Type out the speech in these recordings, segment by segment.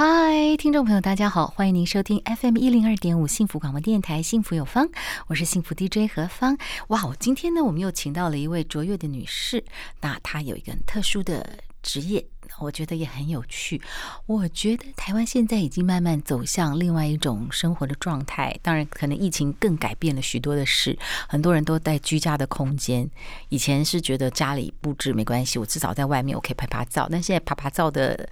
嗨，听众朋友，大家好，欢迎您收听 FM 一零二点五幸福广播电台《幸福有方》，我是幸福 DJ 何芳。哇，今天呢，我们又请到了一位卓越的女士，那她有一个很特殊的职业。我觉得也很有趣。我觉得台湾现在已经慢慢走向另外一种生活的状态。当然，可能疫情更改变了许多的事。很多人都在居家的空间。以前是觉得家里布置没关系，我至少在外面我可以拍拍照。但现在拍拍照的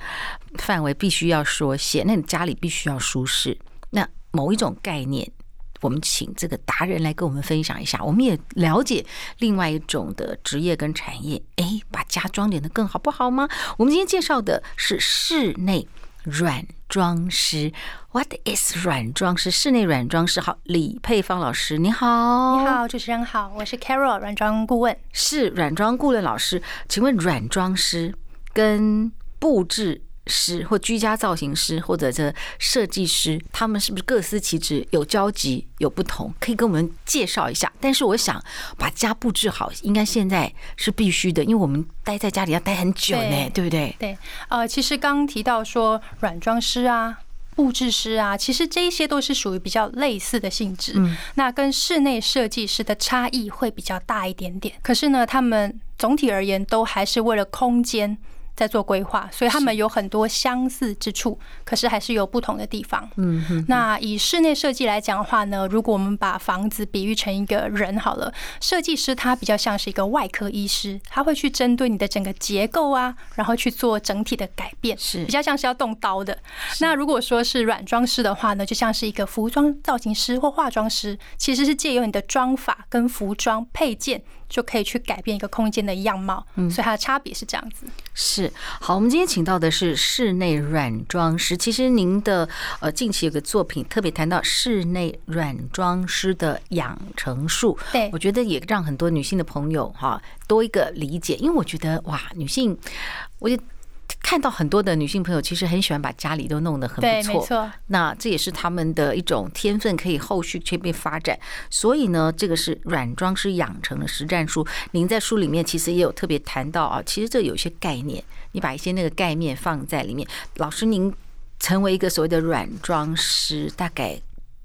范围必须要缩写，那你家里必须要舒适。那某一种概念。我们请这个达人来跟我们分享一下，我们也了解另外一种的职业跟产业，哎，把家装点得更好不好吗？我们今天介绍的是室内软装师。What is 软装师？室内软装师。好，李佩芳老师，你好，你好，主持人好，我是 Carol 软装顾问，是软装顾问老师。请问软装师跟布置师或居家造型师或者这设计师，他们是不是各司其职，有交集，有不同？可以跟我们介绍一下。但是我想把家布置好，应该现在是必须的，因为我们待在家里要待很久呢，对，对不对？对，呃，其实刚刚提到说软装师啊、布置师啊，其实这一些都是属于比较类似的性质。嗯，那跟室内设计师的差异会比较大一点点。可是呢，他们总体而言都还是为了空间。在做规划，所以他们有很多相似之处，可是还是有不同的地方。嗯哼。那以室内设计来讲的话呢，如果我们把房子比喻成一个人好了，设计师他比较像是一个外科医师，他会去针对你的整个结构啊，然后去做整体的改变，是比较像是要动刀的。那如果说是软装师的话呢，就像是一个服装造型师或化妆师，其实是借由你的妆法跟服装配件。就可以去改变一个空间的样貌，嗯，所以它的差别是这样子。是好，我们今天请到的是室内软装师。其实您的呃近期有个作品特别谈到室内软装师的养成术，对，我觉得也让很多女性的朋友哈多一个理解，因为我觉得哇，女性，我就。看到很多的女性朋友，其实很喜欢把家里都弄得很不错。没错，那这也是他们的一种天分，可以后续去被发展。所以呢，这个是软装师养成的实战书。您在书里面其实也有特别谈到啊，其实这有些概念，你把一些那个概念放在里面。老师，您成为一个所谓的软装师，大概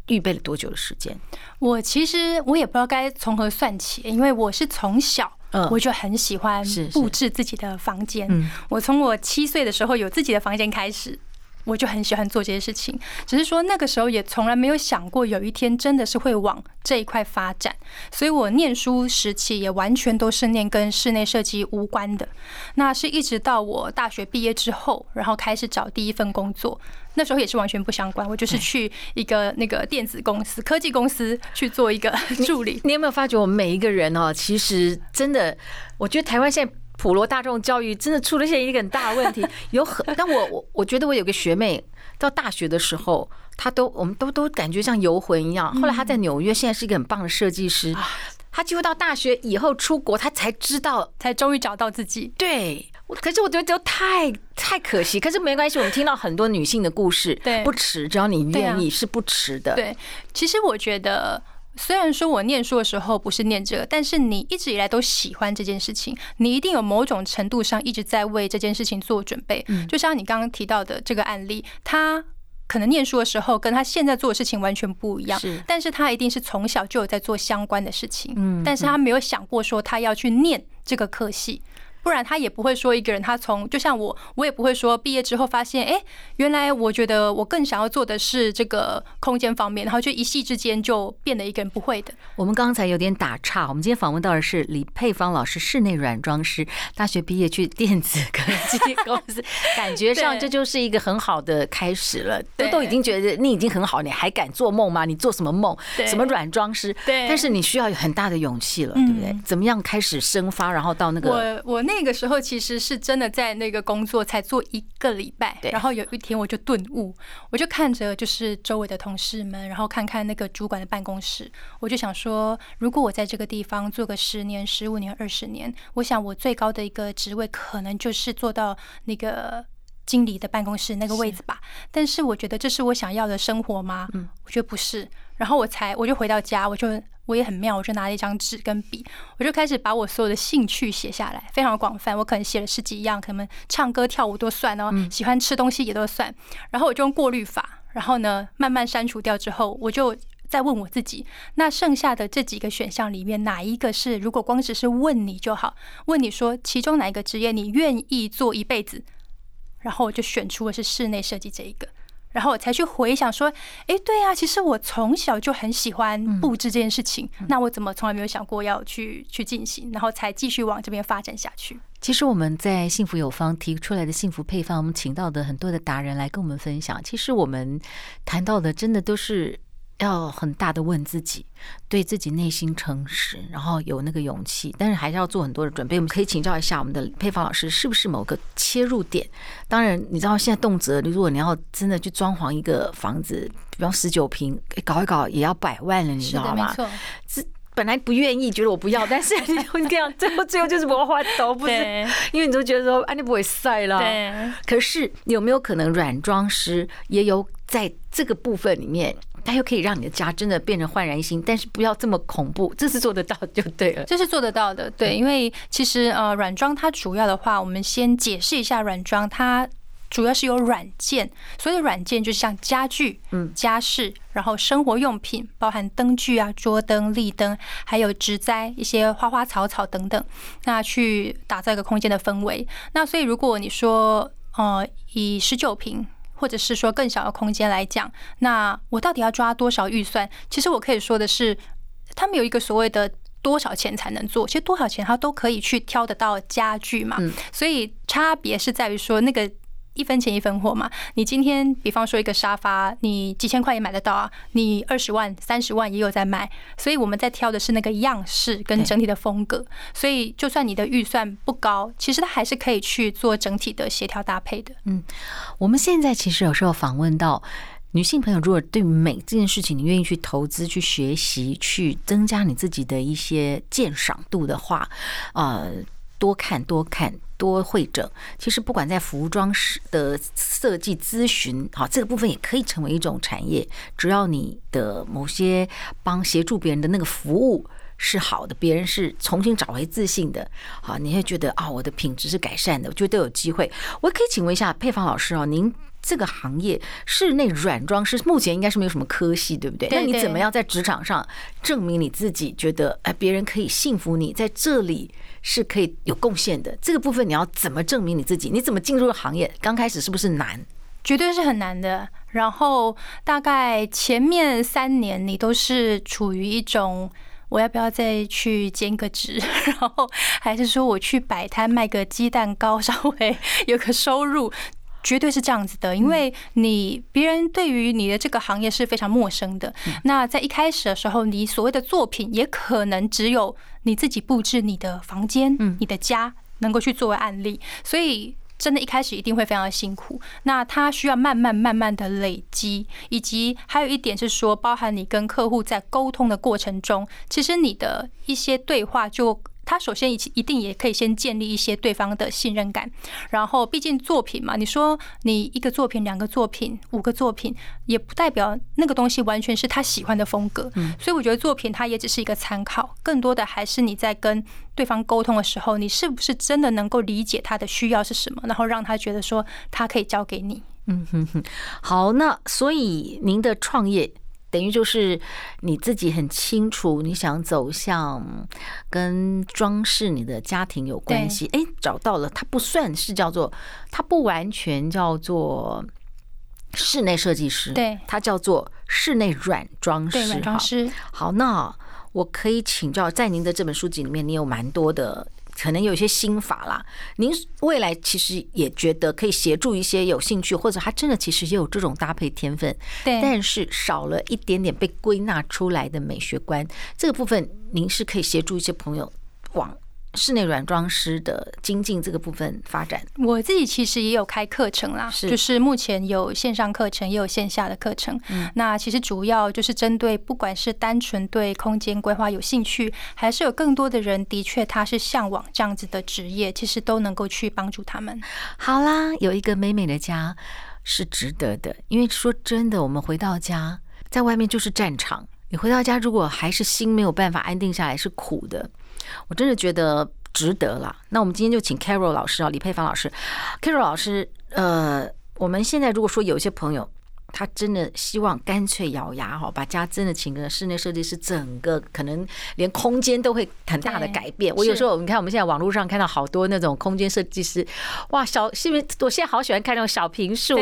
预备了多久的时间？我其实我也不知道该从何算起，因为我是从小。我就很喜欢布置自己的房间。我从我七岁的时候有自己的房间开始，我就很喜欢做这些事情。只是说那个时候也从来没有想过有一天真的是会往这一块发展。所以我念书时期也完全都是念跟室内设计无关的。那是一直到我大学毕业之后，然后开始找第一份工作。那时候也是完全不相关，我就是去一个那个电子公司、科技公司去做一个助理。你有没有发觉，我们每一个人哦，其实真的，我觉得台湾现在普罗大众教育真的出了现一个很大的问题。有很，但我我我觉得我有个学妹，到大学的时候，她都我们都都感觉像游魂一样。后来她在纽约，现在是一个很棒的设计师。她几乎到大学以后出国，她才知道，才终于找到自己。对。可是我觉得就太太可惜，可是没关系，我们听到很多女性的故事，对，不迟，只要你愿意是不迟的。对，其实我觉得，虽然说我念书的时候不是念这个，但是你一直以来都喜欢这件事情，你一定有某种程度上一直在为这件事情做准备。嗯，就像你刚刚提到的这个案例，他可能念书的时候跟他现在做的事情完全不一样，是，但是他一定是从小就有在做相关的事情，嗯，但是他没有想过说他要去念这个科系。不然他也不会说一个人，他从就像我，我也不会说毕业之后发现，哎，原来我觉得我更想要做的是这个空间方面，然后就一夕之间就变得一个人不会的。我们刚才有点打岔，我们今天访问到的是李佩芳老师，室内软装师，大学毕业去电子科技公司，感觉上 这就是一个很好的开始了。都都已经觉得你已经很好，你还敢做梦吗？你做什么梦？什么软装师？对，但是你需要有很大的勇气了，对不对？怎么样开始生发，然后到那个我我。那个时候其实是真的在那个工作才做一个礼拜，对然后有一天我就顿悟，我就看着就是周围的同事们，然后看看那个主管的办公室，我就想说，如果我在这个地方做个十年、十五年、二十年，我想我最高的一个职位可能就是做到那个经理的办公室那个位置吧。但是我觉得这是我想要的生活吗？嗯，我觉得不是。然后我才我就回到家，我就我也很妙，我就拿了一张纸跟笔，我就开始把我所有的兴趣写下来，非常广泛。我可能写了十几样，可能唱歌跳舞都算哦，喜欢吃东西也都算。然后我就用过滤法，然后呢慢慢删除掉之后，我就再问我自己，那剩下的这几个选项里面，哪一个是如果光只是问你就好，问你说其中哪一个职业你愿意做一辈子？然后我就选出的是室内设计这一个。然后我才去回想说，哎，对呀，其实我从小就很喜欢布置这件事情，那我怎么从来没有想过要去去进行？然后才继续往这边发展下去。其实我们在幸福有方提出来的幸福配方，我们请到的很多的达人来跟我们分享。其实我们谈到的，真的都是。要很大的问自己，对自己内心诚实，然后有那个勇气，但是还是要做很多的准备。我们可以请教一下我们的配方老师，是不是某个切入点？当然，你知道现在动辄，如果你要真的去装潢一个房子，比方十九平，搞一搞也要百万了，你知道吗？没错，是本来不愿意，觉得我不要，但是你会这样，最后最后就是魔幻都不是，因为你都觉得说，啊，你不会晒了。对。可是有没有可能软装师也有在这个部分里面？它又可以让你的家真的变成焕然一新，但是不要这么恐怖，这是做得到就对了。这是做得到的，对，因为其实呃软装它主要的话，我们先解释一下软装，它主要是有软件，所有的软件就像家具、嗯家饰，然后生活用品，包含灯具啊、桌灯、立灯，还有植栽一些花花草草等等，那去打造一个空间的氛围。那所以如果你说呃以十九坪。或者是说更小的空间来讲，那我到底要抓多少预算？其实我可以说的是，他们有一个所谓的多少钱才能做，其实多少钱他都可以去挑得到家具嘛。所以差别是在于说那个。一分钱一分货嘛，你今天比方说一个沙发，你几千块也买得到啊，你二十万、三十万也有在卖，所以我们在挑的是那个样式跟整体的风格，所以就算你的预算不高，其实它还是可以去做整体的协调搭配的。嗯，我们现在其实有时候访问到女性朋友，如果对美这件事情，你愿意去投资、去学习、去增加你自己的一些鉴赏度的话，呃，多看多看。多会诊，其实不管在服装师的设计咨询，好，这个部分也可以成为一种产业。只要你的某些帮协助别人的那个服务是好的，别人是重新找回自信的，好，你会觉得啊，我的品质是改善的，我觉得都有机会。我可以请问一下配方老师哦，您这个行业室内软装师目前应该是没有什么科系，对不对？那你怎么样在职场上证明你自己，觉得哎，别人可以信服你，在这里？是可以有贡献的，这个部分你要怎么证明你自己？你怎么进入行业？刚开始是不是难？绝对是很难的。然后大概前面三年，你都是处于一种我要不要再去兼个职，然后还是说我去摆摊卖个鸡蛋糕，稍微有个收入。绝对是这样子的，因为你别人对于你的这个行业是非常陌生的。那在一开始的时候，你所谓的作品也可能只有你自己布置你的房间、你的家能够去作为案例，所以真的，一开始一定会非常的辛苦。那它需要慢慢慢慢的累积，以及还有一点是说，包含你跟客户在沟通的过程中，其实你的一些对话就。他首先一一定也可以先建立一些对方的信任感，然后毕竟作品嘛，你说你一个作品、两个作品、五个作品，也不代表那个东西完全是他喜欢的风格。嗯，所以我觉得作品它也只是一个参考，更多的还是你在跟对方沟通的时候，你是不是真的能够理解他的需要是什么，然后让他觉得说他可以交给你。嗯哼哼，好，那所以您的创业。等于就是你自己很清楚，你想走向跟装饰你的家庭有关系。哎，找到了，它不算是叫做，它不完全叫做室内设计师，对，它叫做室内软装师。软装师。好，那我可以请教，在您的这本书籍里面，你有蛮多的。可能有一些心法啦，您未来其实也觉得可以协助一些有兴趣，或者他真的其实也有这种搭配天分，对，但是少了一点点被归纳出来的美学观，这个部分您是可以协助一些朋友往室内软装师的精进这个部分发展？我自己其实也有开课程啦，是就是目前有线上课程，也有线下的课程。嗯，那其实主要就是针对不管是单纯对空间规划有兴趣，还是有更多的人的确他是向往这样子的职业，其实都能够去帮助他们。好啦，有一个美美的家是值得的，因为说真的，我们回到家，在外面就是战场。你回到家，如果还是心没有办法安定下来，是苦的。我真的觉得值得了。那我们今天就请 Carol 老师啊，李佩芳老师，Carol 老师，呃，我们现在如果说有一些朋友，他真的希望干脆咬牙哈，把家真的请个室内设计师，整个可能连空间都会很大的改变。我有时候你看，我们现在网络上看到好多那种空间设计师，哇，小是不是？我现在好喜欢看那种小平数，哇，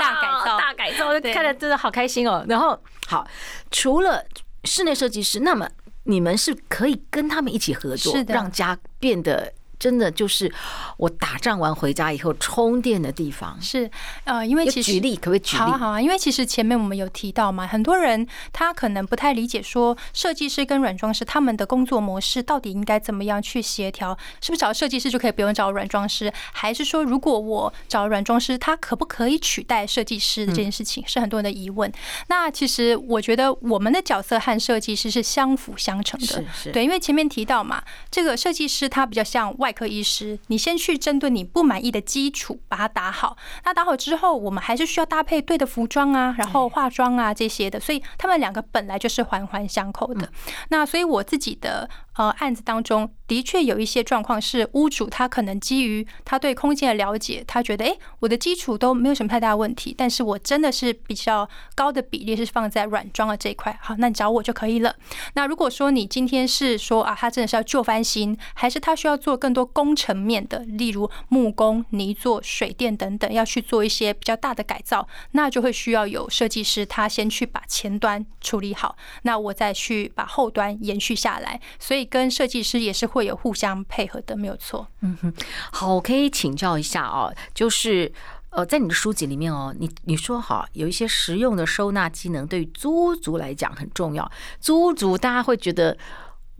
大改造，大改造，看着真的好开心哦。然后好，除了室内设计师，那么。你们是可以跟他们一起合作，让家变得。真的就是我打仗完回家以后充电的地方。是，呃，因为其实举例可不可以举例？好啊，好啊，因为其实前面我们有提到嘛，很多人他可能不太理解，说设计师跟软装师他们的工作模式到底应该怎么样去协调？是不是找设计师就可以不用找软装师？还是说如果我找软装师，他可不可以取代设计师的这件事情，是很多人的疑问。那其实我觉得我们的角色和设计师是相辅相成的。是是，对，因为前面提到嘛，这个设计师他比较像外。外科医师，你先去针对你不满意的基础把它打好。那打好之后，我们还是需要搭配对的服装啊，然后化妆啊这些的。所以他们两个本来就是环环相扣的。那所以我自己的。呃，案子当中的确有一些状况是屋主他可能基于他对空间的了解，他觉得诶，我的基础都没有什么太大问题，但是我真的是比较高的比例是放在软装的这一块，好，那你找我就可以了。那如果说你今天是说啊，他真的是要旧翻新，还是他需要做更多工程面的，例如木工、泥作、水电等等，要去做一些比较大的改造，那就会需要有设计师他先去把前端处理好，那我再去把后端延续下来，所以。跟设计师也是会有互相配合的，没有错。嗯哼，好，我可以请教一下哦，就是呃，在你的书籍里面哦，你你说哈有一些实用的收纳机能，对于租族来讲很重要。租族大家会觉得。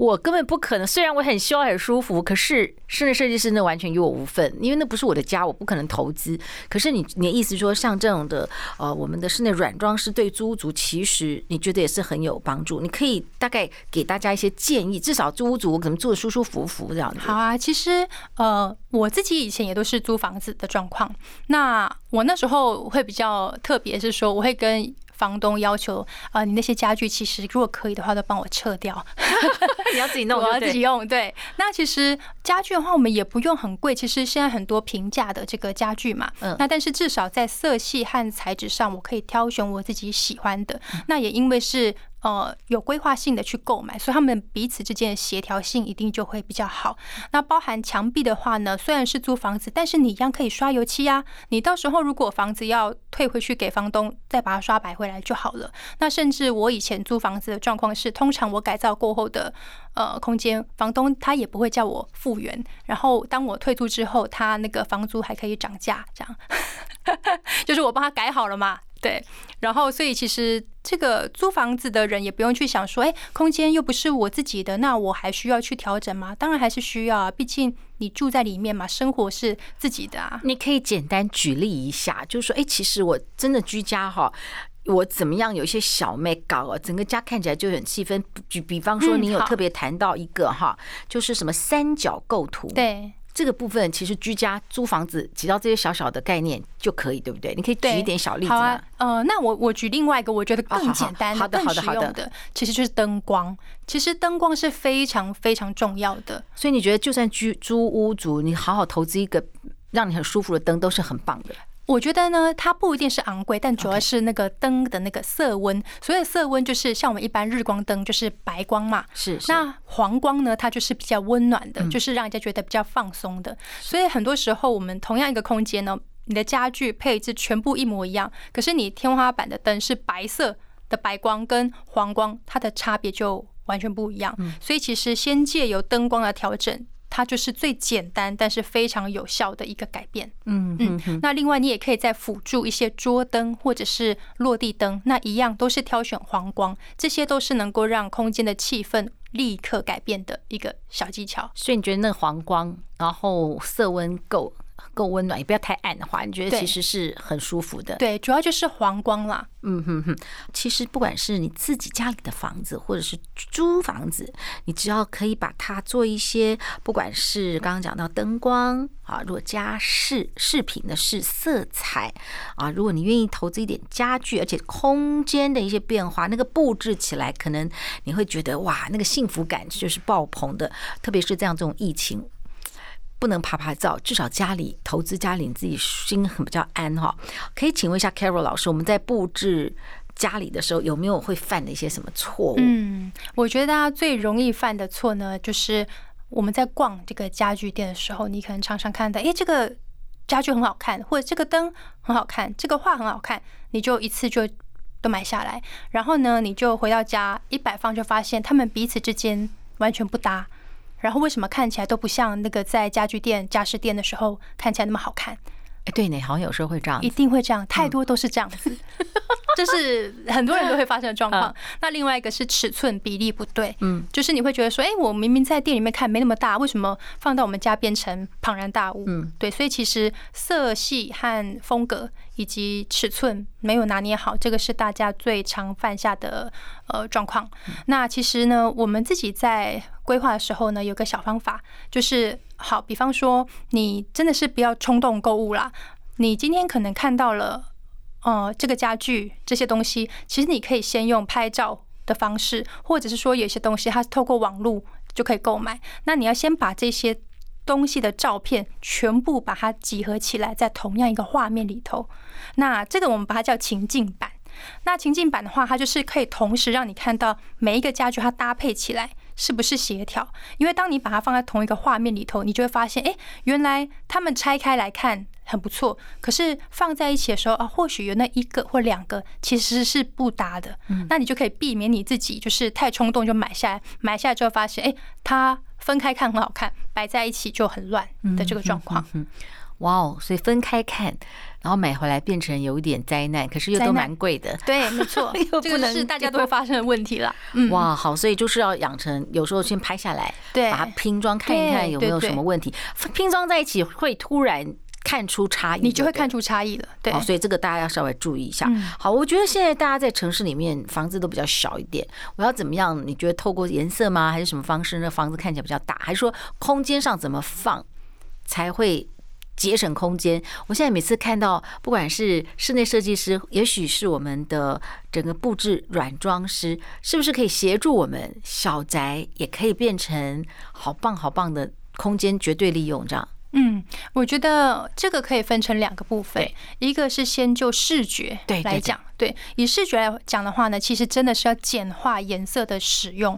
我根本不可能，虽然我很希望很舒服，可是室内设计师那完全与我无份，因为那不是我的家，我不可能投资。可是你你的意思说，像这种的呃，我们的室内软装师对租屋族，其实你觉得也是很有帮助。你可以大概给大家一些建议，至少租屋族可能住得舒舒服服这样子。好啊，其实呃，我自己以前也都是租房子的状况，那我那时候会比较特别，是说我会跟。房东要求啊，你那些家具其实如果可以的话，都帮我撤掉。你要自己弄，我要自己用。对，那其实家具的话，我们也不用很贵。其实现在很多平价的这个家具嘛，嗯，那但是至少在色系和材质上，我可以挑选我自己喜欢的。那也因为是。呃，有规划性的去购买，所以他们彼此之间的协调性一定就会比较好。那包含墙壁的话呢，虽然是租房子，但是你一样可以刷油漆啊。你到时候如果房子要退回去给房东，再把它刷白回来就好了。那甚至我以前租房子的状况是，通常我改造过后的呃空间，房东他也不会叫我复原。然后当我退租之后，他那个房租还可以涨价，这样 就是我帮他改好了嘛。对，然后所以其实这个租房子的人也不用去想说，哎，空间又不是我自己的，那我还需要去调整吗？当然还是需要啊，毕竟你住在里面嘛，生活是自己的啊。你可以简单举例一下，就是说，哎，其实我真的居家哈，我怎么样有一些小妹搞哦，整个家看起来就很气氛。举比方说，你有特别谈到一个哈，就是什么三角构图，对。这个部分其实居家租房子，只要这些小小的概念就可以，对不对？你可以举一点小例子吗？好啊，呃，那我我举另外一个，我觉得更简单、更实用的，其实就是灯光。其实灯光是非常非常重要的，所以你觉得就算居租屋主，你好好投资一个让你很舒服的灯，都是很棒的。我觉得呢，它不一定是昂贵，但主要是那个灯的那个色温。所谓色温，就是像我们一般日光灯，就是白光嘛。是。那黄光呢，它就是比较温暖的，就是让人家觉得比较放松的。所以很多时候，我们同样一个空间呢，你的家具配置全部一模一样，可是你天花板的灯是白色的白光跟黄光，它的差别就完全不一样。所以其实先借由灯光的调整。它就是最简单，但是非常有效的一个改变。嗯嗯，那另外你也可以再辅助一些桌灯或者是落地灯，那一样都是挑选黄光，这些都是能够让空间的气氛立刻改变的一个小技巧。所以你觉得那黄光，然后色温够？够温暖，也不要太暗的话，你觉得其实是很舒服的。对，主要就是黄光啦。嗯哼哼，其实不管是你自己家里的房子，或者是租房子，你只要可以把它做一些，不管是刚刚讲到灯光啊，如果家饰饰品的是色彩啊，如果你愿意投资一点家具，而且空间的一些变化，那个布置起来，可能你会觉得哇，那个幸福感就是爆棚的。特别是这样这种疫情。不能趴趴走，至少家里投资家里你自己心很比较安哈。可以请问一下 Carol 老师，我们在布置家里的时候有没有会犯的一些什么错误？嗯，我觉得大家最容易犯的错呢，就是我们在逛这个家具店的时候，你可能常常看到，哎，这个家具很好看，或者这个灯很好看，这个画很好看，你就一次就都买下来，然后呢，你就回到家一摆放，就发现他们彼此之间完全不搭。然后为什么看起来都不像那个在家具店、家饰店的时候看起来那么好看？哎，对呢，好像有时候会这样，一定会这样，太多都是这样子，这是很多人都会发生的状况。那另外一个是尺寸比例不对，嗯，就是你会觉得说，哎，我明明在店里面看没那么大，为什么放到我们家变成庞然大物？嗯，对，所以其实色系和风格以及尺寸没有拿捏好，这个是大家最常犯下的呃状况。那其实呢，我们自己在规划的时候呢，有个小方法，就是。好，比方说，你真的是不要冲动购物啦。你今天可能看到了，呃，这个家具这些东西，其实你可以先用拍照的方式，或者是说有些东西它是透过网络就可以购买。那你要先把这些东西的照片全部把它集合起来，在同样一个画面里头。那这个我们把它叫情境版。那情境版的话，它就是可以同时让你看到每一个家具它搭配起来。是不是协调？因为当你把它放在同一个画面里头，你就会发现，哎，原来他们拆开来看很不错，可是放在一起的时候啊，或许有那一个或两个其实是不搭的。嗯，那你就可以避免你自己就是太冲动就买下来，买下来之后发现，哎，它分开看很好看，摆在一起就很乱的这个状况。嗯，哇哦，所以分开看。然后买回来变成有一点灾难，可是又都蛮贵的。对，没错，这个是大家都会发生的问题了。嗯，哇，好，所以就是要养成，有时候先拍下来，对，把它拼装看一看有没有什么问题。拼装在一起会突然看出差异，你就会看出差异了。对，所以这个大家要稍微注意一下。好，我觉得现在大家在城市里面房子都比较小一点，我要怎么样？你觉得透过颜色吗？还是什么方式？那房子看起来比较大，还是说空间上怎么放才会？节省空间。我现在每次看到，不管是室内设计师，也许是我们的整个布置软装师，是不是可以协助我们小宅也可以变成好棒好棒的空间，绝对利用这样。嗯，我觉得这个可以分成两个部分，一个是先就视觉来讲，对，以视觉来讲的话呢，其实真的是要简化颜色的使用。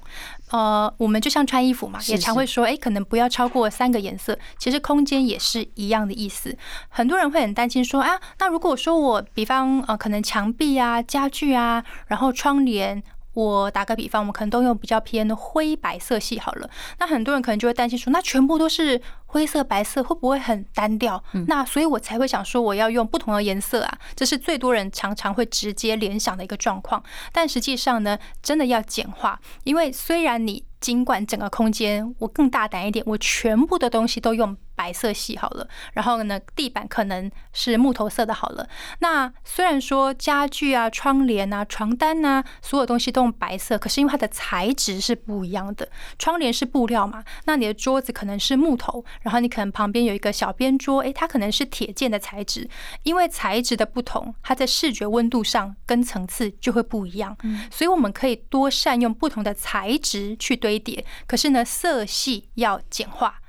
呃，我们就像穿衣服嘛，也常会说，哎，可能不要超过三个颜色。其实空间也是一样的意思。很多人会很担心说，啊，那如果说我比方呃，可能墙壁啊、家具啊，然后窗帘。我打个比方，我们可能都用比较偏灰白色系好了。那很多人可能就会担心说，那全部都是灰色、白色，会不会很单调？那所以我才会想说，我要用不同的颜色啊。这是最多人常常会直接联想的一个状况。但实际上呢，真的要简化，因为虽然你尽管整个空间我更大胆一点，我全部的东西都用。白色系好了，然后呢，地板可能是木头色的好了。那虽然说家具啊、窗帘啊、床单啊，所有东西都用白色，可是因为它的材质是不一样的。窗帘是布料嘛，那你的桌子可能是木头，然后你可能旁边有一个小边桌，诶，它可能是铁件的材质。因为材质的不同，它在视觉温度上跟层次就会不一样。所以我们可以多善用不同的材质去堆叠，可是呢，色系要简化。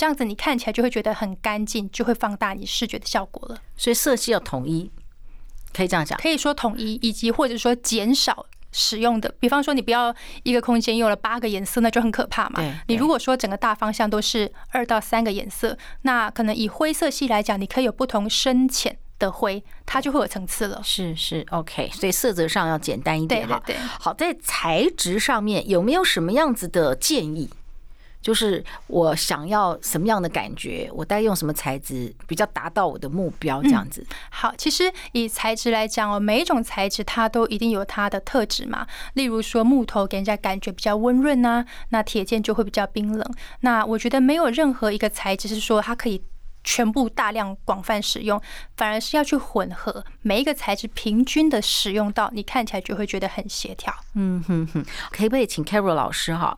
这样子你看起来就会觉得很干净，就会放大你视觉的效果了。所以色系要统一，可以这样讲。可以说统一，以及或者说减少使用的。比方说，你不要一个空间用了八个颜色，那就很可怕嘛。你如果说整个大方向都是二到三个颜色，那可能以灰色系来讲，你可以有不同深浅的灰，它就会有层次了。是是，OK。所以色泽上要简单一点哈。对对对。好，在材质上面有没有什么样子的建议？就是我想要什么样的感觉，我大概用什么材质比较达到我的目标，这样子。嗯。好，其实以材质来讲哦，每一种材质它都一定有它的特质嘛。例如说木头给人家感觉比较温润呐，那铁件就会比较冰冷。那我觉得没有任何一个材质是说它可以。全部大量广泛使用，反而是要去混合每一个材质平均的使用到，你看起来就会觉得很协调。嗯哼哼，可不可以请 Carol 老师哈？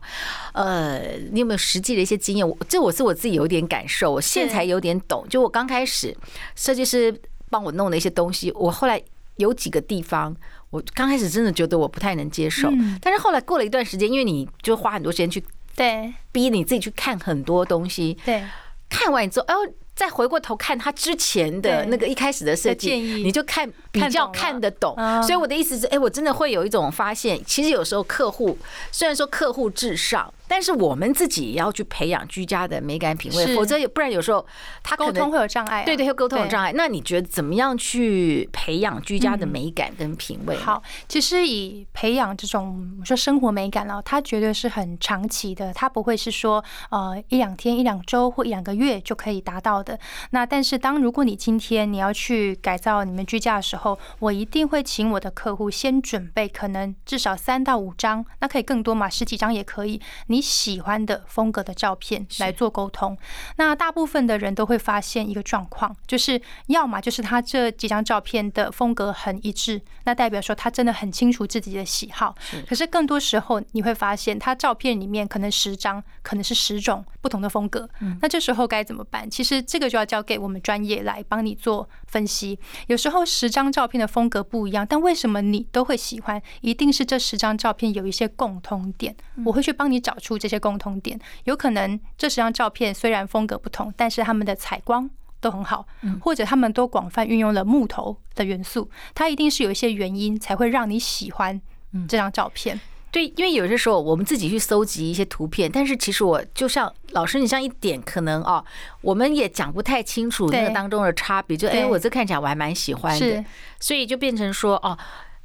呃，你有没有实际的一些经验？我这我是我自己有点感受，我现在才有点懂。就我刚开始设计师帮我弄的一些东西，我后来有几个地方，我刚开始真的觉得我不太能接受，但是后来过了一段时间，因为你就花很多时间去对逼你自己去看很多东西，对，看完之后，哎呦。再回过头看他之前的那个一开始的设计，你就看比较看得懂。所以我的意思是，哎，我真的会有一种发现，其实有时候客户虽然说客户至上。但是我们自己也要去培养居家的美感品味，否则不然有时候他沟通会有障碍。对对，会沟通有障碍。那你觉得怎么样去培养居家的美感跟品味？好，其实以培养这种说生活美感呢，它绝对是很长期的，它不会是说呃一两天、一两周或一两个月就可以达到的。那但是当如果你今天你要去改造你们居家的时候，我一定会请我的客户先准备可能至少三到五张，那可以更多嘛，十几张也可以。你喜欢的风格的照片来做沟通，那大部分的人都会发现一个状况，就是要么就是他这几张照片的风格很一致，那代表说他真的很清楚自己的喜好。可是更多时候你会发现，他照片里面可能十张可能是十种不同的风格，那这时候该怎么办？其实这个就要交给我们专业来帮你做分析。有时候十张照片的风格不一样，但为什么你都会喜欢？一定是这十张照片有一些共通点，我会去帮你找出。这些共同点，有可能这十张照片虽然风格不同，但是他们的采光都很好，或者他们都广泛运用了木头的元素，它一定是有一些原因才会让你喜欢这张照片。对，因为有些时候我们自己去搜集一些图片，但是其实我就像老师，你像一点可能哦，我们也讲不太清楚那个当中的差别。就哎，我这看起来我还蛮喜欢的，所以就变成说哦。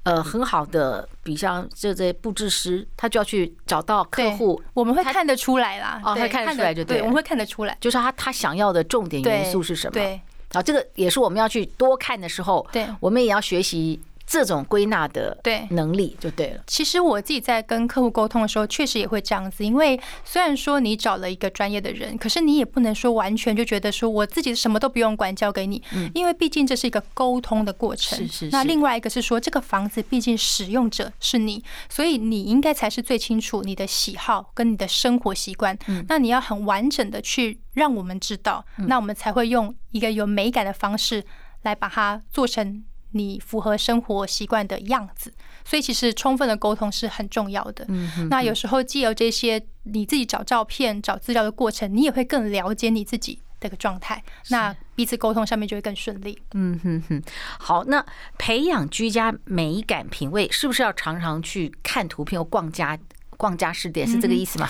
呃，很好的，比像这这布置师，他就要去找到客户，我们会看得出来啦。哦，他看得出来就对，我们会看得出来，就是他他想要的重点元素是什么？对，好，这个也是我们要去多看的时候，对，我们也要学习。这种归纳的对能力就对了。其实我自己在跟客户沟通的时候，确实也会这样子。因为虽然说你找了一个专业的人，可是你也不能说完全就觉得说我自己什么都不用管，交给你。因为毕竟这是一个沟通的过程。是是。那另外一个是说，这个房子毕竟使用者是你，所以你应该才是最清楚你的喜好跟你的生活习惯。那你要很完整的去让我们知道，那我们才会用一个有美感的方式来把它做成。你符合生活习惯的样子，所以其实充分的沟通是很重要的。嗯那有时候借由这些你自己找照片、找资料的过程，你也会更了解你自己的个状态。那彼此沟通上面就会更顺利。嗯哼哼。好，那培养居家美感品味，是不是要常常去看图片或逛家逛家饰店？是这个意思吗？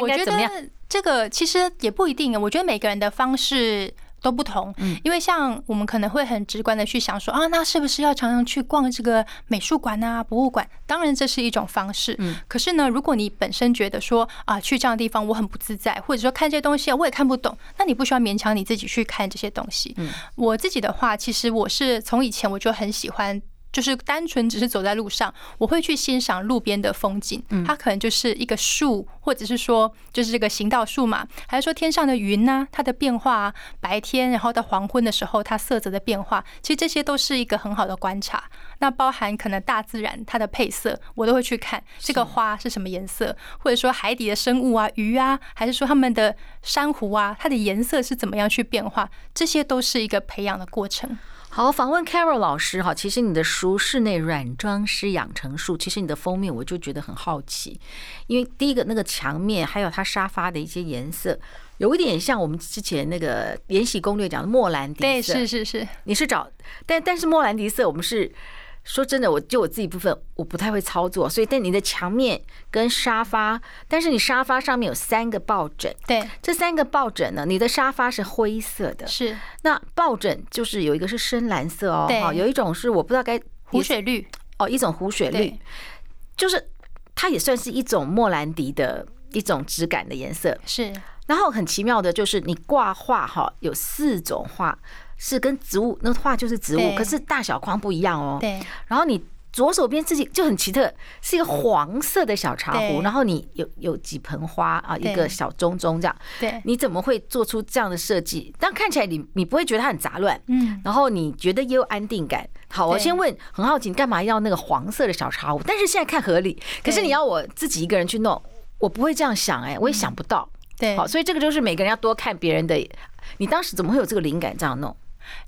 我觉得这个其实也不一定。我觉得每个人的方式。都不同，因为像我们可能会很直观的去想说啊，那是不是要常常去逛这个美术馆啊、博物馆？当然这是一种方式，可是呢，如果你本身觉得说啊，去这样的地方我很不自在，或者说看这些东西我也看不懂，那你不需要勉强你自己去看这些东西。我自己的话，其实我是从以前我就很喜欢。就是单纯只是走在路上，我会去欣赏路边的风景。它可能就是一个树，或者是说就是这个行道树嘛，还是说天上的云呢？它的变化啊，白天然后到黄昏的时候，它色泽的变化，其实这些都是一个很好的观察。那包含可能大自然它的配色，我都会去看这个花是什么颜色，或者说海底的生物啊，鱼啊，还是说它们的珊瑚啊，它的颜色是怎么样去变化，这些都是一个培养的过程。好，访问 Carol 老师哈，其实你的书《室内软装师养成术》，其实你的封面我就觉得很好奇，因为第一个那个墙面，还有它沙发的一些颜色，有一点像我们之前那个《延禧攻略》讲的莫兰迪色，对，是是是，你是找，但但是莫兰迪色我们是。说真的，我就我自己部分，我不太会操作，所以但你的墙面跟沙发，但是你沙发上面有三个抱枕，对，这三个抱枕呢，你的沙发是灰色的，是，那抱枕就是有一个是深蓝色哦，对，有一种是我不知道该湖水绿哦，一种湖水绿，就是它也算是一种莫兰迪的一种质感的颜色。是，然后很奇妙的就是你挂画哈，有四种画是跟植物，那画就是植物，可是大小框不一样哦。对，然后你。左手边自己就很奇特，是一个黄色的小茶壶，然后你有有几盆花啊，一个小钟钟这样。对，你怎么会做出这样的设计？但看起来你你不会觉得它很杂乱，嗯，然后你觉得也有安定感。好，我先问，很好奇，你干嘛要那个黄色的小茶壶？但是现在看合理，可是你要我自己一个人去弄，我不会这样想，哎，我也想不到。对，好，所以这个就是每个人要多看别人的。你当时怎么会有这个灵感这样弄？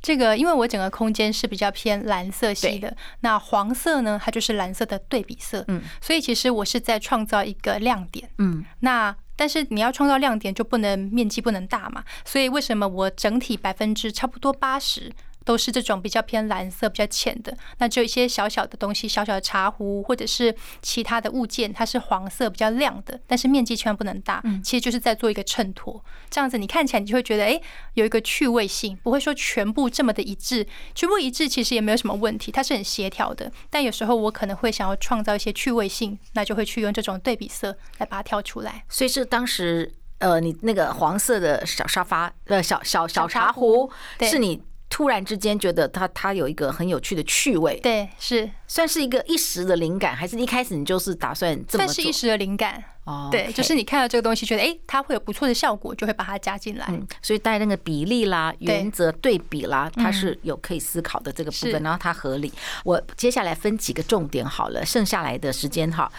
这个，因为我整个空间是比较偏蓝色系的，那黄色呢，它就是蓝色的对比色，嗯，所以其实我是在创造一个亮点，嗯，那但是你要创造亮点就不能面积不能大嘛，所以为什么我整体百分之差不多八十？都是这种比较偏蓝色、比较浅的，那就一些小小的东西，小小的茶壶或者是其他的物件，它是黄色比较亮的，但是面积千万不能大，其实就是在做一个衬托，这样子你看起来你就会觉得，哎，有一个趣味性，不会说全部这么的一致，全部一致其实也没有什么问题，它是很协调的。但有时候我可能会想要创造一些趣味性，那就会去用这种对比色来把它挑出来。所以是当时呃，你那个黄色的小沙发呃，小小小茶壶是你。突然之间觉得它它有一个很有趣的趣味，对，是算是一个一时的灵感，还是一开始你就是打算这么做？算是一时的灵感哦，对，就是你看到这个东西觉得哎，它会有不错的效果，就会把它加进来。嗯，所以带那个比例啦、原则、对比啦，它是有可以思考的这个部分，然后它合理。我接下来分几个重点好了，剩下来的时间哈，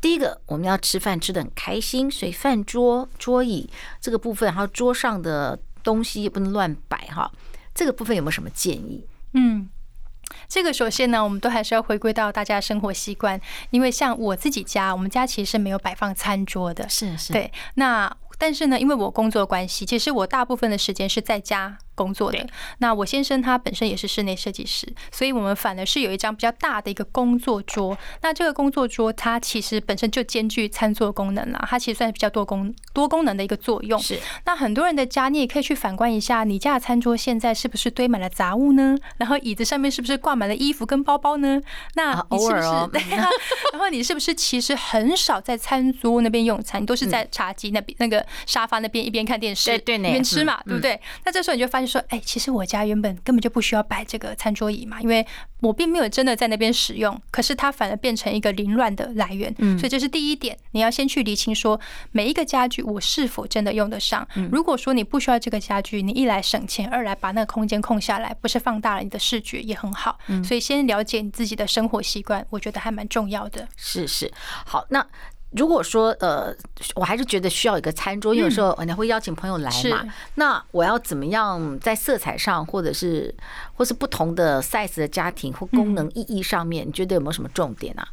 第一个我们要吃饭吃得很开心，所以饭桌桌椅这个部分，还有桌上的东西也不能乱摆哈。这个部分有没有什么建议？嗯，这个首先呢，我们都还是要回归到大家的生活习惯，因为像我自己家，我们家其实是没有摆放餐桌的，是是，对，那但是呢，因为我工作关系，其实我大部分的时间是在家。工作的。那我先生他本身也是室内设计师，所以我们反而是有一张比较大的一个工作桌。那这个工作桌它其实本身就兼具餐桌功能啦，它其实算是比较多功多功能的一个作用。是。那很多人的家，你也可以去反观一下，你家的餐桌现在是不是堆满了杂物呢？然后椅子上面是不是挂满了衣服跟包包呢？那你是不是？对啊。然后你是不是其实很少在餐桌那边用餐，你都是在茶几那边那个沙发那边一边看电视一边吃嘛，对不对？那这时候你就发现。说，哎，其实我家原本根本就不需要摆这个餐桌椅嘛，因为我并没有真的在那边使用，可是它反而变成一个凌乱的来源。嗯，所以这是第一点，你要先去厘清说，每一个家具我是否真的用得上。如果说你不需要这个家具，你一来省钱，二来把那个空间空下来，不是放大了你的视觉也很好。所以先了解你自己的生活习惯，我觉得还蛮重要的。是是，好，那。如果说呃，我还是觉得需要一个餐桌，因为有时候你会邀请朋友来嘛。那我要怎么样在色彩上，或者是或是不同的 size 的家庭或功能意义上面，你觉得有没有什么重点啊？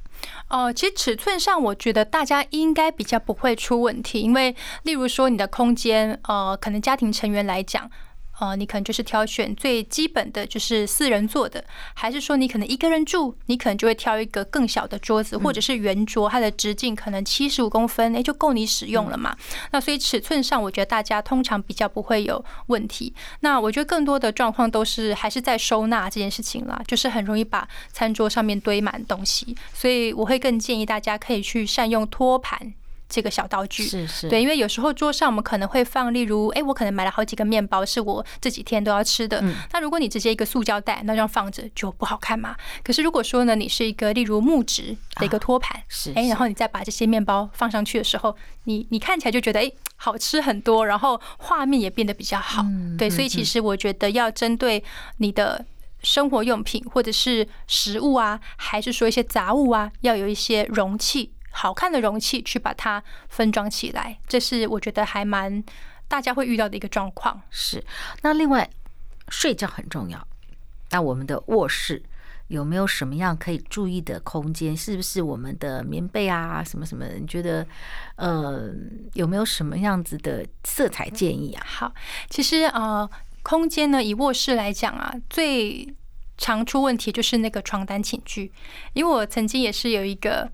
哦，其实尺寸上，我觉得大家应该比较不会出问题，因为例如说你的空间，呃，可能家庭成员来讲。呃，你可能就是挑选最基本的就是四人座的，还是说你可能一个人住，你可能就会挑一个更小的桌子，或者是圆桌，它的直径可能七十五公分，诶，就够你使用了嘛。那所以尺寸上，我觉得大家通常比较不会有问题。那我觉得更多的状况都是还是在收纳这件事情啦，就是很容易把餐桌上面堆满东西，所以我会更建议大家可以去善用托盘。这个小道具是是，对，因为有时候桌上我们可能会放，例如，哎，我可能买了好几个面包，是我这几天都要吃的。那如果你直接一个塑胶袋那这样放着就不好看嘛。可是如果说呢，你是一个例如木质的一个托盘，是，哎，然后你再把这些面包放上去的时候，你你看起来就觉得哎，好吃很多，然后画面也变得比较好。对，所以其实我觉得要针对你的生活用品或者是食物啊，还是说一些杂物啊，要有一些容器。好看的容器去把它分装起来，这是我觉得还蛮大家会遇到的一个状况。是，那另外睡觉很重要。那我们的卧室有没有什么样可以注意的空间？是不是我们的棉被啊，什么什么？你觉得呃有没有什么样子的色彩建议啊？好，其实呃空间呢，以卧室来讲啊，最常出问题就是那个床单寝具，因为我曾经也是有一个。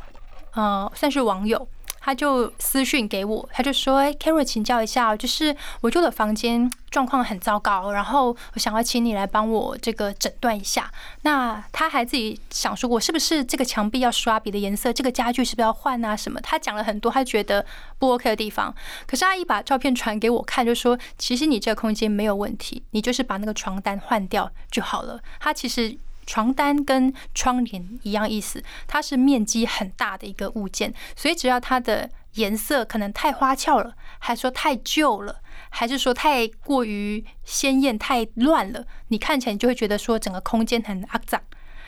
呃，算是网友，他就私讯给我，他就说：“哎，Carol，请教一下，就是我住的房间状况很糟糕，然后我想要请你来帮我这个诊断一下。”那他还自己想说：“我是不是这个墙壁要刷别的颜色？这个家具是不是要换啊？什么？”他讲了很多他觉得不 OK 的地方。可是阿姨把照片传给我看，就说：“其实你这个空间没有问题，你就是把那个床单换掉就好了。”他其实。床单跟窗帘一样意思，它是面积很大的一个物件，所以只要它的颜色可能太花俏了，还是说太旧了，还是说太过于鲜艳、太乱了，你看起来你就会觉得说整个空间很肮脏。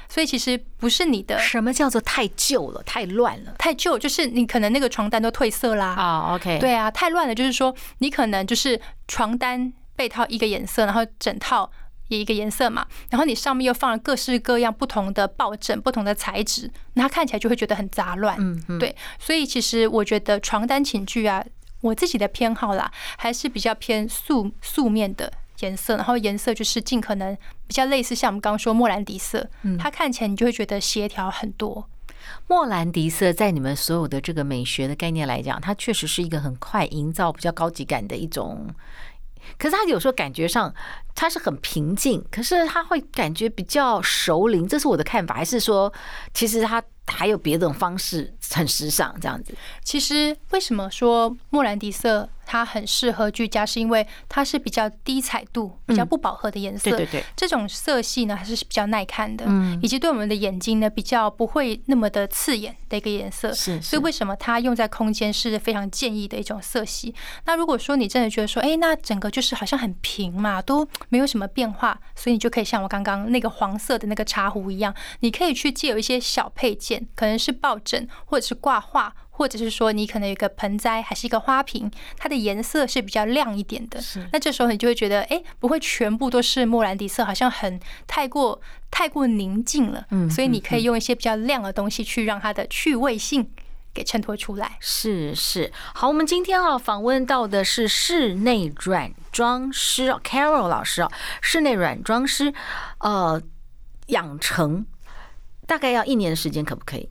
所以其实不是你的。什么叫做太旧了、太乱了？太旧就是你可能那个床单都褪色啦。啊，OK。对啊，太乱了就是说你可能就是床单被套一个颜色，然后整套。一个颜色嘛，然后你上面又放了各式各样不同的抱枕、不同的材质，那它看起来就会觉得很杂乱。嗯嗯，对，所以其实我觉得床单寝具啊，我自己的偏好啦，还是比较偏素素面的颜色，然后颜色就是尽可能比较类似像我们刚刚说莫兰迪色，它看起来你就会觉得协调很多。莫兰迪色在你们所有的这个美学的概念来讲，它确实是一个很快营造比较高级感的一种。可是他有时候感觉上他是很平静，可是他会感觉比较熟龄，这是我的看法，还是说其实他还有别的方式很时尚这样子？其实为什么说莫兰迪色？它很适合居家，是因为它是比较低彩度、比较不饱和的颜色。对对对，这种色系呢还是比较耐看的，以及对我们的眼睛呢比较不会那么的刺眼的一个颜色。是，所以为什么它用在空间是非常建议的一种色系？那如果说你真的觉得说，哎，那整个就是好像很平嘛，都没有什么变化，所以你就可以像我刚刚那个黄色的那个茶壶一样，你可以去借有一些小配件，可能是抱枕或者是挂画。或者是说，你可能有一个盆栽，还是一个花瓶，它的颜色是比较亮一点的。是，那这时候你就会觉得，哎，不会全部都是莫兰迪色，好像很太过太过宁静了。嗯，所以你可以用一些比较亮的东西去让它的趣味性给衬托出来。是是，好，我们今天啊访问到的是室内软装师 Carol 老师啊，室内软装师，呃，养成大概要一年的时间，可不可以？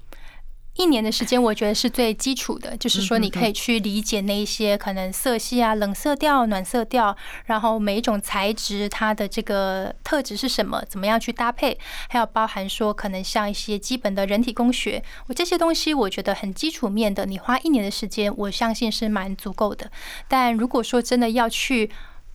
一年的时间，我觉得是最基础的，就是说你可以去理解那一些可能色系啊、冷色调、暖色调，然后每一种材质它的这个特质是什么，怎么样去搭配，还有包含说可能像一些基本的人体工学，我这些东西我觉得很基础面的，你花一年的时间，我相信是蛮足够的。但如果说真的要去，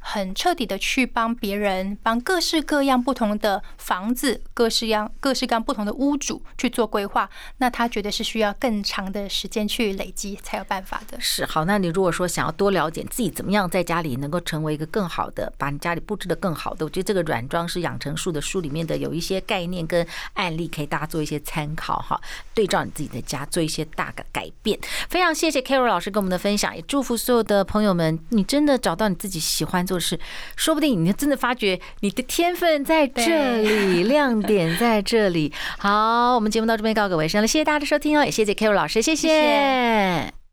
很彻底的去帮别人，帮各式各样不同的房子，各式样各式各样不同的屋主去做规划，那他觉得是需要更长的时间去累积才有办法的。是好，那你如果说想要多了解自己怎么样在家里能够成为一个更好的，把你家里布置得更好的，我觉得这个软装是养成术的书里面的有一些概念跟案例，可以大家做一些参考哈，对照你自己的家做一些大的改变。非常谢谢 Carol 老师跟我们的分享，也祝福所有的朋友们，你真的找到你自己喜欢做。就是，说不定你真的发觉你的天分在这里，亮点在这里。好，我们节目到这边告个尾声了，谢谢大家的收听哦，也谢谢 Carol 老师，谢谢。谢谢。